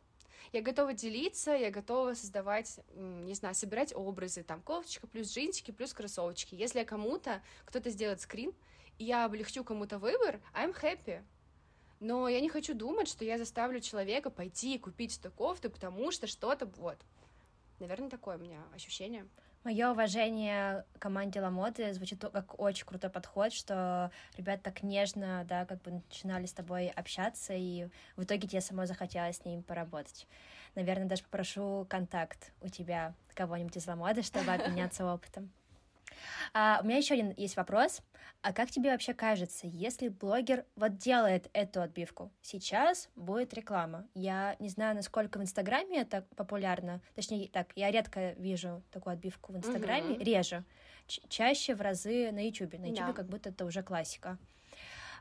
я готова делиться, я готова создавать, не знаю, собирать образы, там, кофточка плюс джинсики плюс кроссовочки. Если кому-то, кто-то сделает скрин, и я облегчу кому-то выбор, I'm happy. Но я не хочу думать, что я заставлю человека пойти и купить эту кофту, потому что что-то вот. Наверное, такое у меня ощущение. Мое уважение команде Ламоды звучит как очень крутой подход, что ребята так нежно, да, как бы начинали с тобой общаться, и в итоге тебе самой захотелось с ним поработать. Наверное, даже попрошу контакт у тебя кого-нибудь из Ламоды, чтобы обменяться опытом. А, у меня еще один есть вопрос. А как тебе вообще кажется, если блогер вот делает эту отбивку, сейчас будет реклама? Я не знаю, насколько в Инстаграме это популярно. Точнее, так, я редко вижу такую отбивку в Инстаграме, угу. реже. Ч- чаще в разы на Ютубе. На Ютубе да. как будто это уже классика.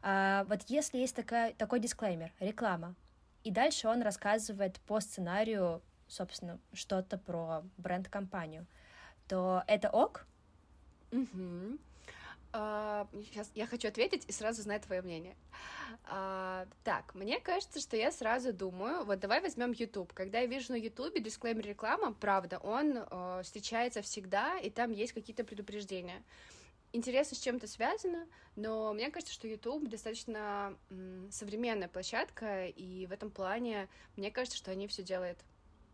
А, вот если есть такая, такой дисклеймер, реклама, и дальше он рассказывает по сценарию, собственно, что-то про бренд-компанию, то это ок? Угу. А, сейчас я хочу ответить и сразу знать твое мнение. А, так, мне кажется, что я сразу думаю, вот давай возьмем YouTube. Когда я вижу на YouTube дисклеймер реклама, правда, он э, встречается всегда, и там есть какие-то предупреждения. Интересно, с чем это связано, но мне кажется, что YouTube достаточно м, современная площадка, и в этом плане мне кажется, что они все делают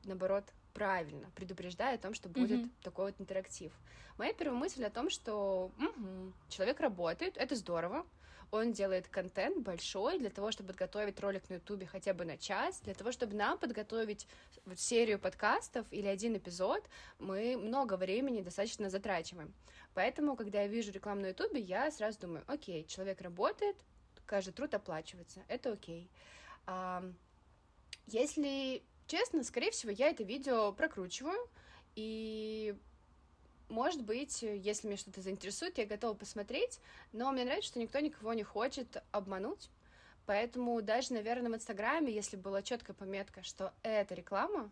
наоборот правильно, предупреждая о том, что будет mm-hmm. такой вот интерактив. Моя первая мысль о том, что угу, человек работает, это здорово, он делает контент большой для того, чтобы подготовить ролик на Ютубе хотя бы на час, для того, чтобы нам подготовить вот серию подкастов или один эпизод, мы много времени достаточно затрачиваем. Поэтому, когда я вижу рекламу на Ютубе, я сразу думаю, окей, человек работает, каждый труд оплачивается, это окей. А, если Честно, скорее всего, я это видео прокручиваю, и может быть, если меня что-то заинтересует, я готова посмотреть, но мне нравится, что никто никого не хочет обмануть, поэтому даже, наверное, в Инстаграме, если была четкая пометка, что это реклама,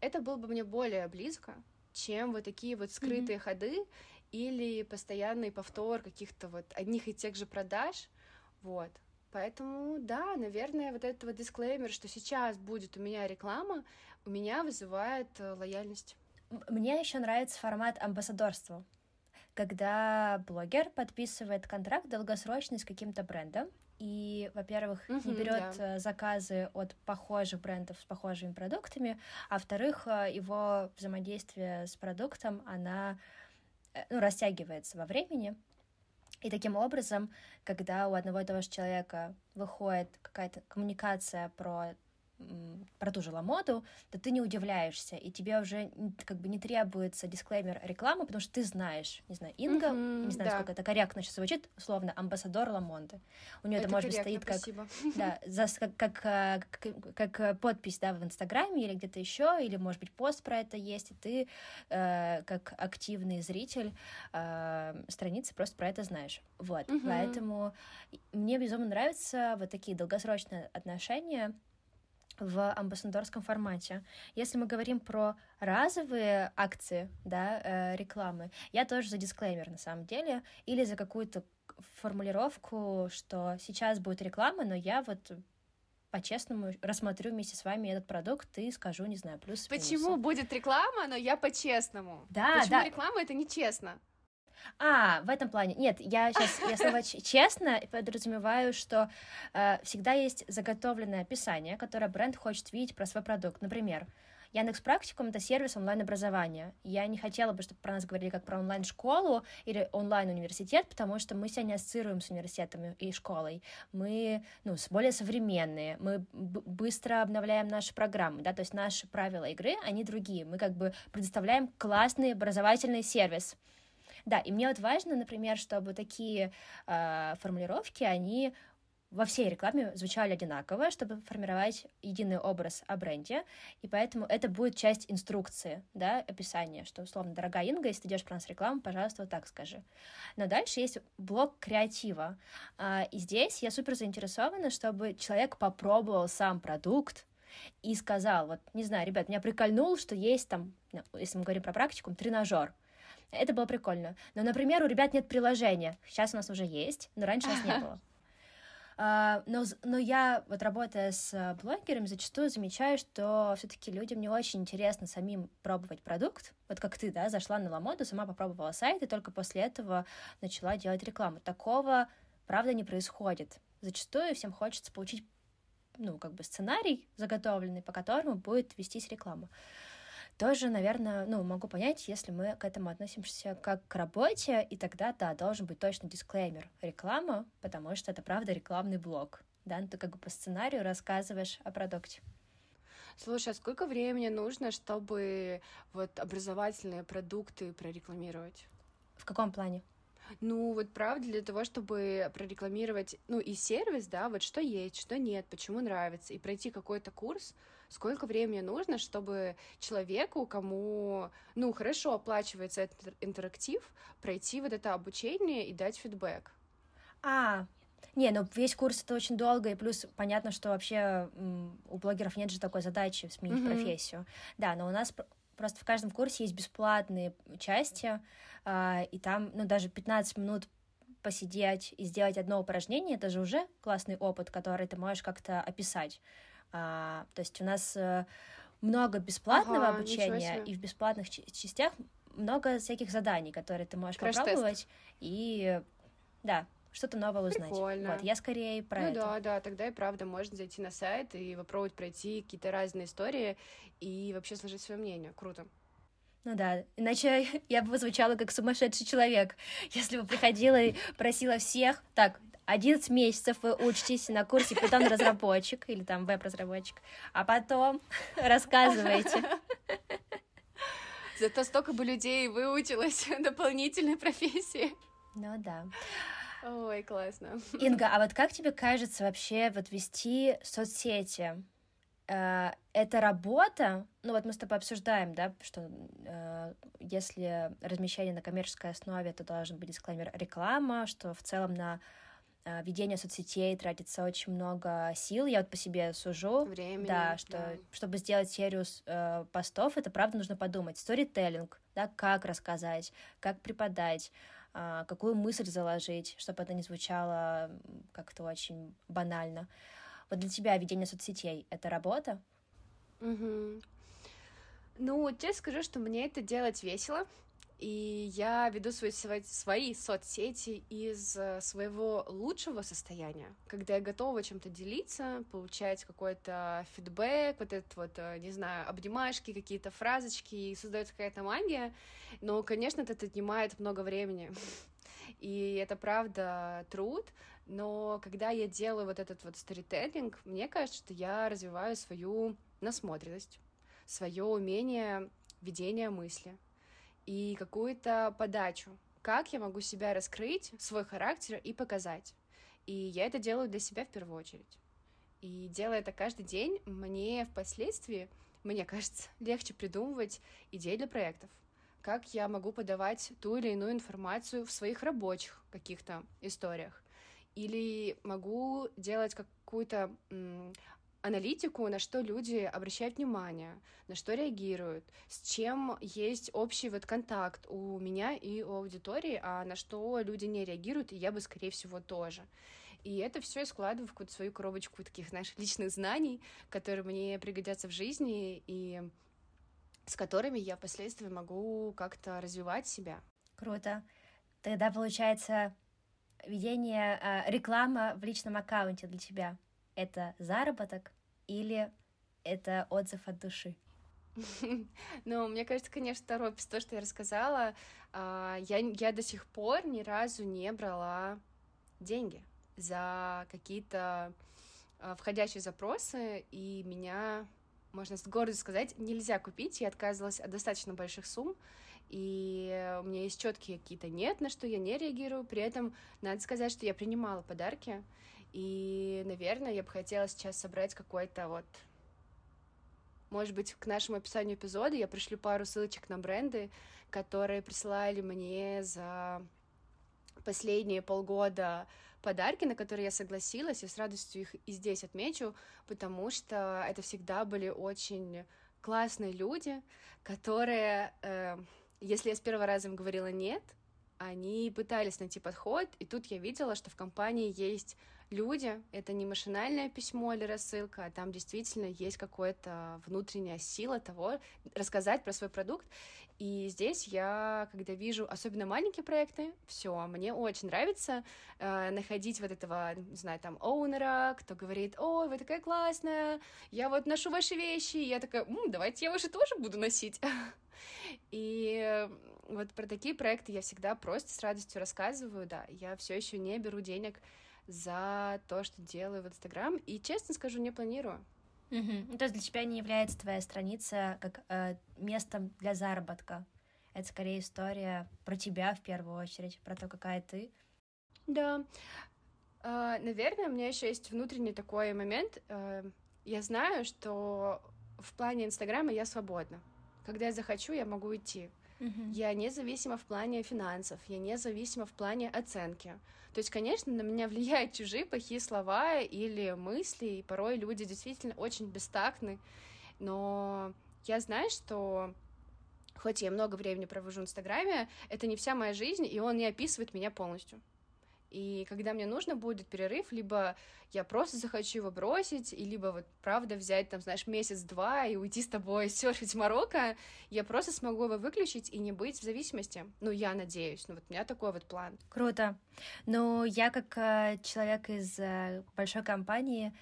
это было бы мне более близко, чем вот такие вот скрытые mm-hmm. ходы или постоянный повтор каких-то вот одних и тех же продаж, вот. Поэтому, да, наверное, вот этот вот дисклеймер, что сейчас будет у меня реклама, у меня вызывает э, лояльность. Мне еще нравится формат амбассадорства, когда блогер подписывает контракт долгосрочный с каким-то брендом, и, во-первых, угу, не берет да. Э, заказы от похожих брендов с похожими продуктами, а во-вторых, э, его взаимодействие с продуктом, она ну, растягивается во времени, и таким образом, когда у одного и того же человека выходит какая-то коммуникация про про ту же ламоду, то ты не удивляешься, и тебе уже как бы не требуется дисклеймер рекламы, потому что ты знаешь, не знаю, Инга, mm-hmm, не знаю, да. сколько это корректно сейчас звучит, условно, амбассадор Ламонды. У нее это, это может быть, стоит как, да, за, как, как, как, как подпись, да, в Инстаграме или где-то еще, или, может быть, пост про это есть, и ты, э, как активный зритель э, страницы, просто про это знаешь. Вот, mm-hmm. поэтому мне безумно нравятся вот такие долгосрочные отношения, в амбассадорском формате. Если мы говорим про разовые акции, да, э, рекламы, я тоже за дисклеймер на самом деле, или за какую-то формулировку, что сейчас будет реклама, но я вот по-честному рассмотрю вместе с вами этот продукт и скажу, не знаю, плюс Почему будет реклама, но я по-честному? Да, Почему да. реклама это нечестно? А, в этом плане. Нет, я сейчас, я снова честно подразумеваю, что э, всегда есть заготовленное описание, которое бренд хочет видеть про свой продукт. Например, Яндекс Практикум — это сервис онлайн-образования. Я не хотела бы, чтобы про нас говорили как про онлайн-школу или онлайн-университет, потому что мы себя не ассоциируем с университетом и школой. Мы, ну, более современные, мы быстро обновляем наши программы, да, то есть наши правила игры, они другие. Мы как бы предоставляем классный образовательный сервис. Да, и мне вот важно, например, чтобы такие э, формулировки, они во всей рекламе звучали одинаково, чтобы формировать единый образ о бренде, и поэтому это будет часть инструкции, да, описания, что, условно, дорогая Инга, если ты идешь про нас рекламу, пожалуйста, вот так скажи. Но дальше есть блок креатива, а, и здесь я супер заинтересована, чтобы человек попробовал сам продукт, и сказал, вот, не знаю, ребят, меня прикольнул, что есть там, ну, если мы говорим про практику, тренажер, это было прикольно. Но, например, у ребят нет приложения. Сейчас у нас уже есть, но раньше у нас не было. Uh, но, но я, вот работая с блогерами, зачастую замечаю, что все-таки людям не очень интересно самим пробовать продукт. Вот как ты, да, зашла на Ламоду, сама попробовала сайт, и только после этого начала делать рекламу. Такого, правда, не происходит. Зачастую всем хочется получить, ну, как бы сценарий заготовленный, по которому будет вестись реклама тоже, наверное, ну, могу понять, если мы к этому относимся как к работе, и тогда, да, должен быть точно дисклеймер реклама, потому что это, правда, рекламный блок, да, ну, ты как бы по сценарию рассказываешь о продукте. Слушай, а сколько времени нужно, чтобы вот образовательные продукты прорекламировать? В каком плане? Ну, вот правда, для того, чтобы прорекламировать, ну, и сервис, да, вот что есть, что нет, почему нравится, и пройти какой-то курс, сколько времени нужно, чтобы человеку, кому, ну, хорошо оплачивается этот интерактив, пройти вот это обучение и дать фидбэк. А, не, ну весь курс это очень долго, и плюс понятно, что вообще у блогеров нет же такой задачи сменить mm-hmm. профессию. Да, но у нас просто в каждом курсе есть бесплатные части, а, и там, ну, даже 15 минут посидеть и сделать одно упражнение, это же уже классный опыт, который ты можешь как-то описать. А, то есть у нас э, много бесплатного ага, обучения, и в бесплатных частях много всяких заданий, которые ты можешь Краш-тест. попробовать и да, что-то новое узнать. Прикольно. Вот, я скорее про ну, это. да, да, тогда и правда можно зайти на сайт и попробовать пройти какие-то разные истории и вообще сложить свое мнение. Круто. Ну да, иначе я бы звучала как сумасшедший человек, если бы приходила и просила всех, так, 11 месяцев вы учитесь на курсе питон-разработчик или там веб-разработчик, а потом рассказывайте. Зато столько бы людей выучилось дополнительной профессии. Ну да. Ой, классно. Инга, а вот как тебе кажется вообще вот вести соцсети? Э, это работа, ну вот мы с тобой обсуждаем, да, что э, если размещение на коммерческой основе, то должен быть дисклеймер реклама, что в целом на ведение соцсетей тратится очень много сил. Я вот по себе сужу. Времени. Да, что да. чтобы сделать серию э, постов, это правда нужно подумать. Сторителлинг, да, как рассказать, как преподать, э, какую мысль заложить, чтобы это не звучало как-то очень банально. Вот для тебя ведение соцсетей — это работа? Угу. Ну, тебе скажу, что мне это делать весело и я веду свои, свои соцсети из э, своего лучшего состояния, когда я готова чем-то делиться, получать какой-то фидбэк, вот этот вот, э, не знаю, обнимашки, какие-то фразочки, и создается какая-то магия, но, конечно, это отнимает много времени, и это правда труд, Но когда я делаю вот этот вот сторителлинг, мне кажется, что я развиваю свою насмотренность, свое умение ведения мысли и какую-то подачу, как я могу себя раскрыть, свой характер и показать. И я это делаю для себя в первую очередь. И делая это каждый день, мне впоследствии, мне кажется, легче придумывать идеи для проектов. Как я могу подавать ту или иную информацию в своих рабочих каких-то историях. Или могу делать какую-то аналитику, на что люди обращают внимание, на что реагируют, с чем есть общий вот контакт у меня и у аудитории, а на что люди не реагируют, и я бы, скорее всего, тоже. И это все я складываю в какую-то свою коробочку таких, знаешь, личных знаний, которые мне пригодятся в жизни и с которыми я впоследствии могу как-то развивать себя. Круто. Тогда получается ведение э, реклама в личном аккаунте для тебя это заработок или это отзыв от души? Ну, мне кажется, конечно, второе, то, что я рассказала, а, я, я до сих пор ни разу не брала деньги за какие-то а, входящие запросы, и меня, можно с гордостью сказать, нельзя купить. Я отказывалась от достаточно больших сумм, и у меня есть четкие какие-то нет, на что я не реагирую. При этом надо сказать, что я принимала подарки, и, наверное, я бы хотела сейчас собрать какой-то вот может быть, к нашему описанию эпизода я пришлю пару ссылочек на бренды, которые присылали мне за последние полгода подарки, на которые я согласилась, я с радостью их и здесь отмечу, потому что это всегда были очень классные люди, которые, э, если я с первого раза им говорила нет, они пытались найти подход, и тут я видела, что в компании есть люди, это не машинальное письмо или рассылка, а там действительно есть какая-то внутренняя сила того, рассказать про свой продукт. И здесь я, когда вижу особенно маленькие проекты, все, мне очень нравится э, находить вот этого, не знаю, там, оунера, кто говорит, ой, вы такая классная, я вот ношу ваши вещи, и я такая, М, давайте я ваши тоже буду носить. И вот про такие проекты я всегда просто с радостью рассказываю, да, я все еще не беру денег за то, что делаю в Инстаграм, и, честно скажу, не планирую. Угу. То есть для тебя не является твоя страница как э, местом для заработка. Это скорее история про тебя в первую очередь, про то, какая ты. Да. Э, наверное, у меня еще есть внутренний такой момент. Э, я знаю, что в плане Инстаграма я свободна. Когда я захочу, я могу уйти. Uh-huh. Я независима в плане финансов, я независима в плане оценки. То есть, конечно, на меня влияют чужие плохие слова или мысли, и порой люди действительно очень бестактны, но я знаю, что хоть я много времени провожу в Инстаграме, это не вся моя жизнь, и он не описывает меня полностью. И когда мне нужно будет перерыв, либо я просто захочу его бросить, и либо вот правда взять там, знаешь, месяц-два и уйти с тобой серфить Марокко, я просто смогу его выключить и не быть в зависимости. Ну, я надеюсь. Ну, вот у меня такой вот план. Круто. Ну, я как э, человек из э, большой компании,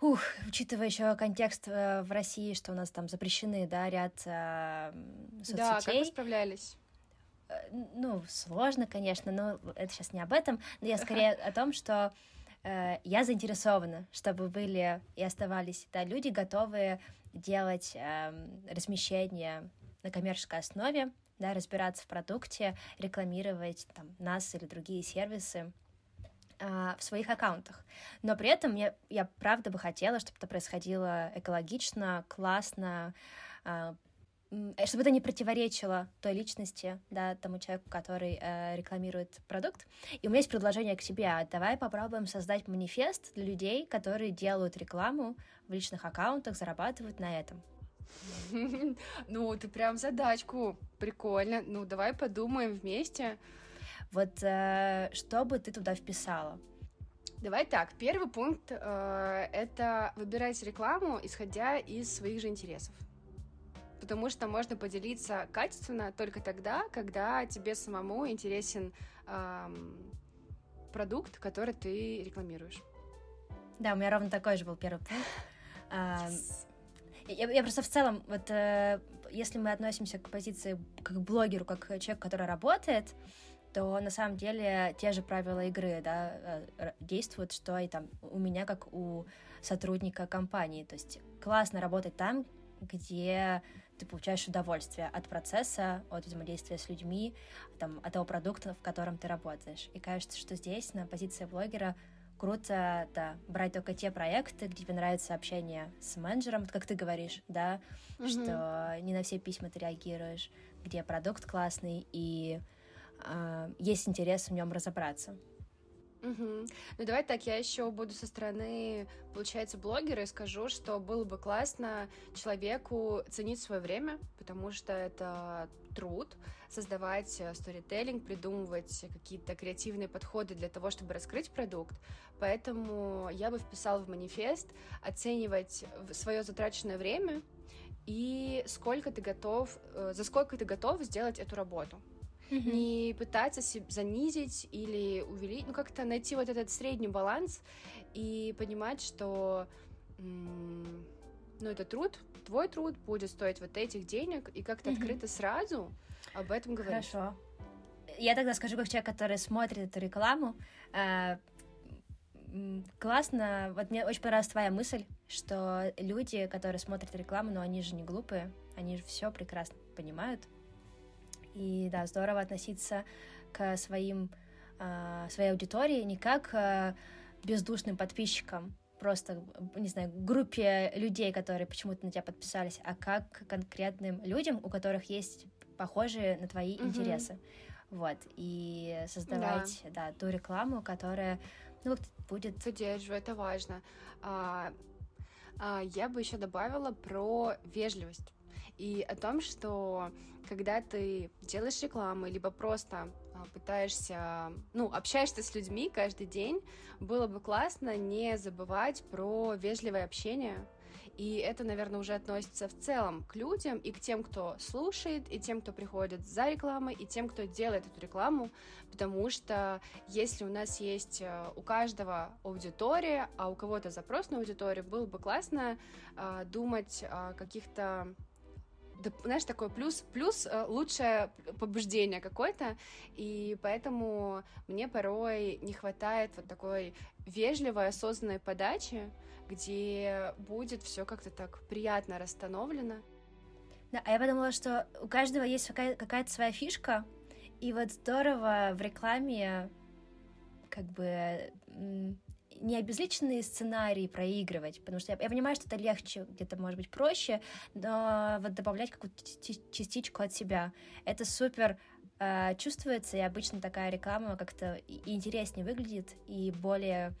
Ух, учитывая еще контекст э, в России, что у нас там запрещены, да, ряд э, соцсетей. Да, как вы справлялись? Э, ну, сложно, конечно, но это сейчас не об этом, но я скорее о том, что э, я заинтересована, чтобы были и оставались да, люди, готовые делать э, размещение на коммерческой основе, да, разбираться в продукте, рекламировать там, нас или другие сервисы э, в своих аккаунтах. Но при этом я, я правда бы хотела, чтобы это происходило экологично, классно, э, чтобы это не противоречило той личности, да, тому человеку, который э, рекламирует продукт. И у меня есть предложение к тебе. Давай попробуем создать манифест для людей, которые делают рекламу в личных аккаунтах, зарабатывают на этом. Ну, ты прям задачку. Прикольно. Ну, давай подумаем вместе. Вот э, что бы ты туда вписала? Давай так, первый пункт э, это выбирать рекламу, исходя из своих же интересов потому что можно поделиться качественно только тогда, когда тебе самому интересен эм, продукт, который ты рекламируешь. Да, у меня ровно такой же был первый пункт. Yes. Я, я просто в целом, вот э, если мы относимся к позиции как к блогеру, как человек, который работает, то на самом деле те же правила игры да, э, действуют, что и там у меня, как у сотрудника компании. То есть классно работать там, где ты получаешь удовольствие от процесса, от взаимодействия с людьми, там, от того продукта, в котором ты работаешь. И кажется, что здесь на позиции блогера круто, да, брать только те проекты, где тебе нравится общение с менеджером, как ты говоришь, да, mm-hmm. что не на все письма ты реагируешь, где продукт классный и э, есть интерес в нем разобраться. Угу. Ну давай так, я еще буду со стороны, получается, блогера и скажу, что было бы классно человеку ценить свое время, потому что это труд, создавать э, сторителлинг, придумывать какие-то креативные подходы для того, чтобы раскрыть продукт. Поэтому я бы вписала в манифест оценивать свое затраченное время и сколько ты готов, э, за сколько ты готов сделать эту работу mm-hmm. не пытаться себя занизить или увеличить, ну как-то найти вот этот средний баланс и понимать, что ну это труд, твой труд будет стоить вот этих денег, и как-то mm-hmm. открыто сразу об этом говорить. Хорошо. Я тогда скажу, как человек, который смотрит эту рекламу, э, классно, вот мне очень понравилась твоя мысль, что люди, которые смотрят рекламу, ну они же не глупые, они же все прекрасно понимают, и да, здорово относиться к своим, э, своей аудитории не как э, бездушным подписчикам, просто, не знаю, группе людей, которые почему-то на тебя подписались, а как конкретным людям, у которых есть похожие на твои угу. интересы. Вот, и создавать, да. да, ту рекламу, которая, ну, будет... Поддерживаю, это важно. А, а, я бы еще добавила про вежливость и о том, что когда ты делаешь рекламу, либо просто а, пытаешься, ну, общаешься с людьми каждый день, было бы классно не забывать про вежливое общение, и это, наверное, уже относится в целом к людям и к тем, кто слушает, и тем, кто приходит за рекламой, и тем, кто делает эту рекламу, потому что если у нас есть э, у каждого аудитория, а у кого-то запрос на аудиторию, было бы классно э, думать о каких-то да, знаешь, такой плюс, плюс э, лучшее побуждение какое-то, и поэтому мне порой не хватает вот такой вежливой, осознанной подачи, где будет все как-то так приятно расстановлено. Да, а я подумала, что у каждого есть какая-то своя фишка, и вот здорово в рекламе как бы не обезличенные сценарии проигрывать, потому что я, я понимаю, что это легче, где-то может быть проще, но вот добавлять какую-то частичку от себя, это супер э, чувствуется, и обычно такая реклама как-то интереснее выглядит и более,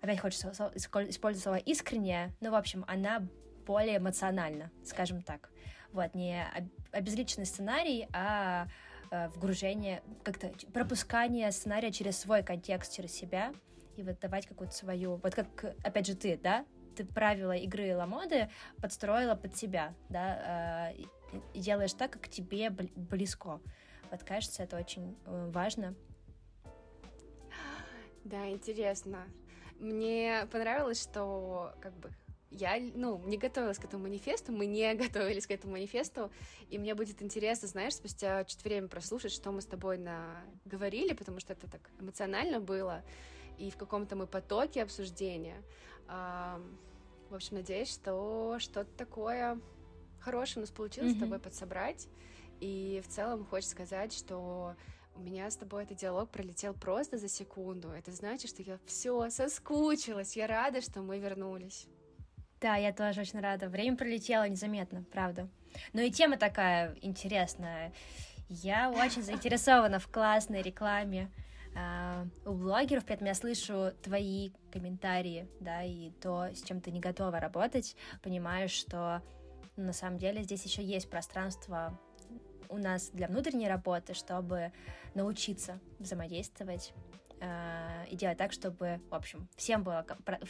опять хочется использовать слово искренне, но, в общем, она более эмоциональна, скажем так. Вот, не обезличенный сценарий, а э, вгружение, как-то пропускание сценария через свой контекст, через себя — и вот давать какую-то свою... Вот как, опять же, ты, да? Ты правила игры Ламоды подстроила под себя, да? Э, и делаешь так, как тебе близко. Вот кажется, это очень э, важно. Да, интересно. Мне понравилось, что как бы я, ну, не готовилась к этому манифесту, мы не готовились к этому манифесту, и мне будет интересно, знаешь, спустя чуть время прослушать, что мы с тобой на... говорили, потому что это так эмоционально было, и в каком-то мы потоке обсуждения. В общем, надеюсь, что что-то такое хорошее у нас получилось mm-hmm. с тобой подсобрать. И в целом хочется сказать, что у меня с тобой этот диалог пролетел просто за секунду. Это значит, что я все соскучилась. Я рада, что мы вернулись. Да, я тоже очень рада. Время пролетело незаметно, правда. Ну и тема такая интересная. Я очень заинтересована в классной рекламе у блогеров, при этом я слышу твои комментарии, да, и то, с чем ты не готова работать, понимаю, что ну, на самом деле здесь еще есть пространство у нас для внутренней работы, чтобы научиться взаимодействовать э, и делать так, чтобы, в общем, всем было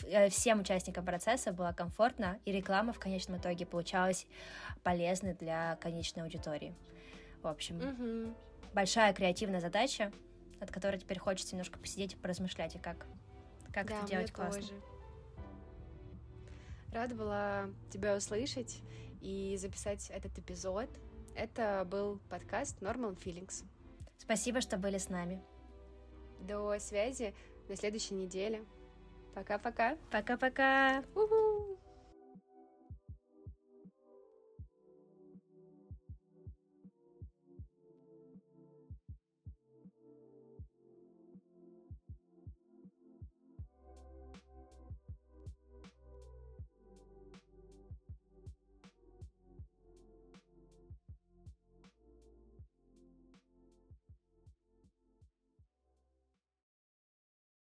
э, всем участникам процесса было комфортно и реклама в конечном итоге получалась полезной для конечной аудитории. В общем, mm-hmm. большая креативная задача, над которой теперь хочется немножко посидеть и поразмышлять, и как, как да, это делать классно. Тоже. Рада была тебя услышать и записать этот эпизод. Это был подкаст Normal Feelings. Спасибо, что были с нами. До связи, до следующей недели. Пока-пока. Пока-пока. Уху.